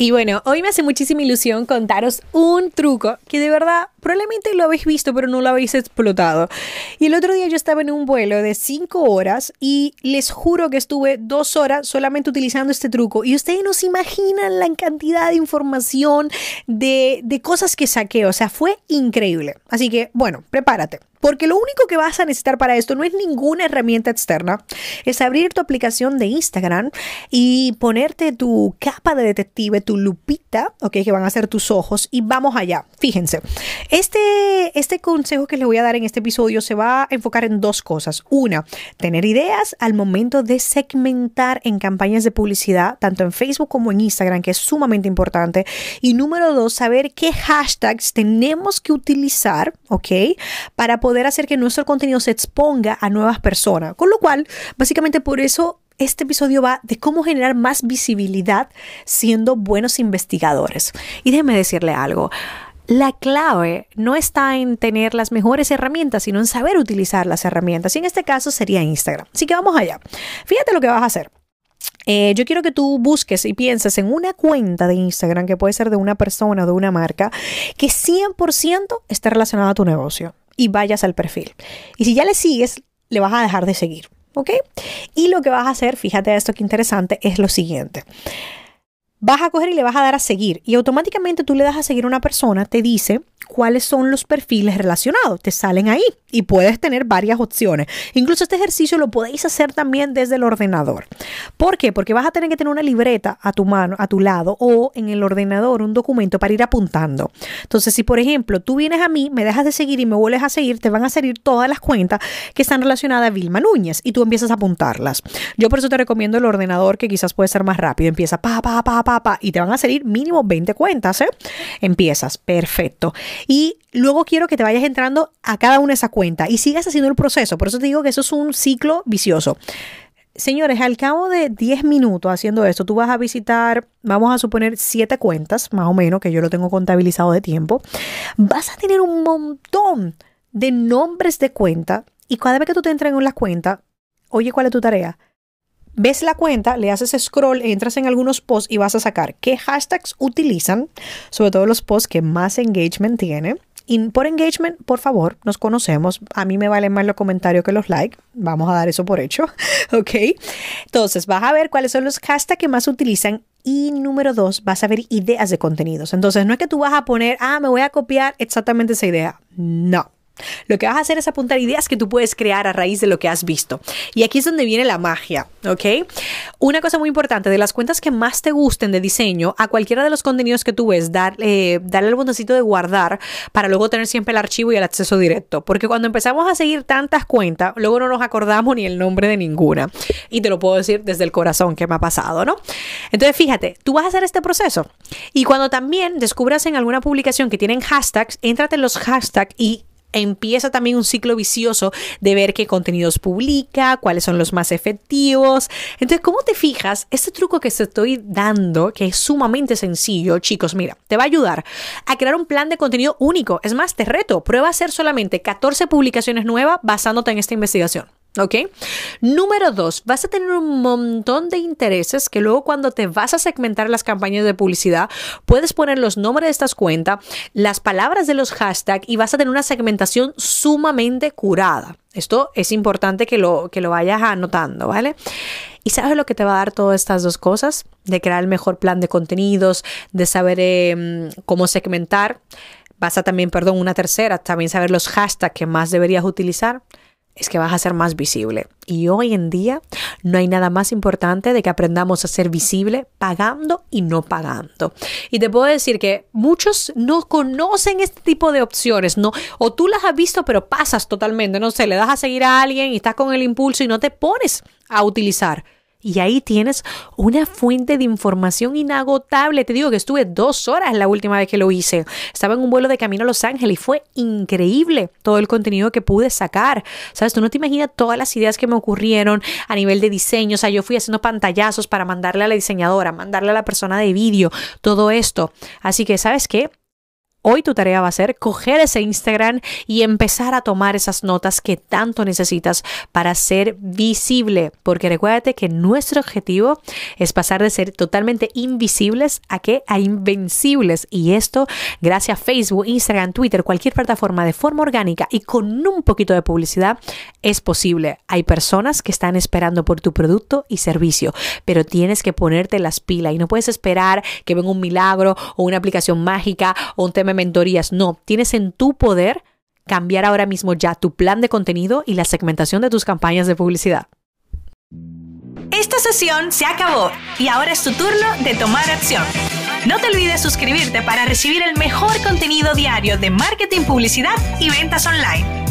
Y bueno, hoy me hace muchísima ilusión contaros un truco que de verdad probablemente lo habéis visto, pero no lo habéis explotado. Y el otro día yo estaba en un vuelo de 5 horas y les juro que estuve dos horas solamente utilizando este truco. Y ustedes no se imaginan la cantidad de información, de, de cosas que saqué. O sea, fue increíble. Así que, bueno, prepárate. Porque lo único que vas a necesitar para esto no es ninguna herramienta externa, es abrir tu aplicación de Instagram y ponerte tu capa de detective, tu lupita, ok, que van a ser tus ojos, y vamos allá. Fíjense, este, este consejo que les voy a dar en este episodio se va a enfocar en dos cosas. Una, tener ideas al momento de segmentar en campañas de publicidad, tanto en Facebook como en Instagram, que es sumamente importante. Y número dos, saber qué hashtags tenemos que utilizar, ok, para poder poder hacer que nuestro contenido se exponga a nuevas personas. Con lo cual, básicamente por eso este episodio va de cómo generar más visibilidad siendo buenos investigadores. Y déjeme decirle algo. La clave no está en tener las mejores herramientas, sino en saber utilizar las herramientas. Y en este caso sería Instagram. Así que vamos allá. Fíjate lo que vas a hacer. Eh, yo quiero que tú busques y pienses en una cuenta de Instagram que puede ser de una persona o de una marca que 100% esté relacionada a tu negocio y vayas al perfil. Y si ya le sigues, le vas a dejar de seguir. ¿Ok? Y lo que vas a hacer, fíjate esto que interesante, es lo siguiente. Vas a coger y le vas a dar a seguir y automáticamente tú le das a seguir a una persona, te dice cuáles son los perfiles relacionados. Te salen ahí y puedes tener varias opciones. Incluso este ejercicio lo podéis hacer también desde el ordenador. ¿Por qué? Porque vas a tener que tener una libreta a tu mano, a tu lado o en el ordenador un documento para ir apuntando. Entonces, si por ejemplo tú vienes a mí, me dejas de seguir y me vuelves a seguir, te van a salir todas las cuentas que están relacionadas a Vilma Núñez y tú empiezas a apuntarlas. Yo por eso te recomiendo el ordenador que quizás puede ser más rápido. Empieza pa, pa, pa, pa, pa y te van a salir mínimo 20 cuentas. ¿eh? Empiezas, perfecto. Y luego quiero que te vayas entrando a cada una de esas cuentas y sigas haciendo el proceso. Por eso te digo que eso es un ciclo vicioso. Señores, al cabo de 10 minutos haciendo esto, tú vas a visitar, vamos a suponer, 7 cuentas, más o menos, que yo lo tengo contabilizado de tiempo. Vas a tener un montón de nombres de cuenta y cada vez que tú te entres en las cuentas, oye, ¿cuál es tu tarea? ves la cuenta, le haces scroll, entras en algunos posts y vas a sacar qué hashtags utilizan, sobre todo los posts que más engagement tienen. Y por engagement, por favor, nos conocemos. A mí me valen más los comentarios que los likes. Vamos a dar eso por hecho. ok. Entonces, vas a ver cuáles son los hashtags que más utilizan. Y número dos, vas a ver ideas de contenidos. Entonces, no es que tú vas a poner, ah, me voy a copiar exactamente esa idea. No. Lo que vas a hacer es apuntar ideas que tú puedes crear a raíz de lo que has visto. Y aquí es donde viene la magia, ¿ok? Una cosa muy importante, de las cuentas que más te gusten de diseño, a cualquiera de los contenidos que tú ves, dar, eh, darle el botoncito de guardar para luego tener siempre el archivo y el acceso directo. Porque cuando empezamos a seguir tantas cuentas, luego no nos acordamos ni el nombre de ninguna. Y te lo puedo decir desde el corazón que me ha pasado, ¿no? Entonces, fíjate, tú vas a hacer este proceso. Y cuando también descubras en alguna publicación que tienen hashtags, éntrate en los hashtags y empieza también un ciclo vicioso de ver qué contenidos publica, cuáles son los más efectivos. Entonces, ¿cómo te fijas? Este truco que te estoy dando, que es sumamente sencillo, chicos, mira, te va a ayudar a crear un plan de contenido único. Es más, te reto, prueba a hacer solamente 14 publicaciones nuevas basándote en esta investigación. ¿Ok? Número dos, vas a tener un montón de intereses que luego cuando te vas a segmentar las campañas de publicidad, puedes poner los nombres de estas cuentas, las palabras de los hashtags y vas a tener una segmentación sumamente curada. Esto es importante que lo, que lo vayas anotando, ¿vale? ¿Y sabes lo que te va a dar todas estas dos cosas? De crear el mejor plan de contenidos, de saber em, cómo segmentar. Vas a también, perdón, una tercera, también saber los hashtags que más deberías utilizar es que vas a ser más visible. Y hoy en día no hay nada más importante de que aprendamos a ser visible pagando y no pagando. Y te puedo decir que muchos no conocen este tipo de opciones, no, o tú las has visto pero pasas totalmente, no sé, le das a seguir a alguien y estás con el impulso y no te pones a utilizar y ahí tienes una fuente de información inagotable. Te digo que estuve dos horas la última vez que lo hice. Estaba en un vuelo de camino a Los Ángeles y fue increíble todo el contenido que pude sacar. Sabes, tú no te imaginas todas las ideas que me ocurrieron a nivel de diseño. O sea, yo fui haciendo pantallazos para mandarle a la diseñadora, mandarle a la persona de vídeo, todo esto. Así que, ¿sabes qué? Hoy tu tarea va a ser coger ese Instagram y empezar a tomar esas notas que tanto necesitas para ser visible. Porque recuérdate que nuestro objetivo es pasar de ser totalmente invisibles a que a invencibles. Y esto gracias a Facebook, Instagram, Twitter, cualquier plataforma de forma orgánica y con un poquito de publicidad es posible. Hay personas que están esperando por tu producto y servicio, pero tienes que ponerte las pilas y no puedes esperar que venga un milagro o una aplicación mágica o un tema mentorías. No, tienes en tu poder cambiar ahora mismo ya tu plan de contenido y la segmentación de tus campañas de publicidad. Esta sesión se acabó y ahora es tu turno de tomar acción. No te olvides suscribirte para recibir el mejor contenido diario de marketing, publicidad y ventas online.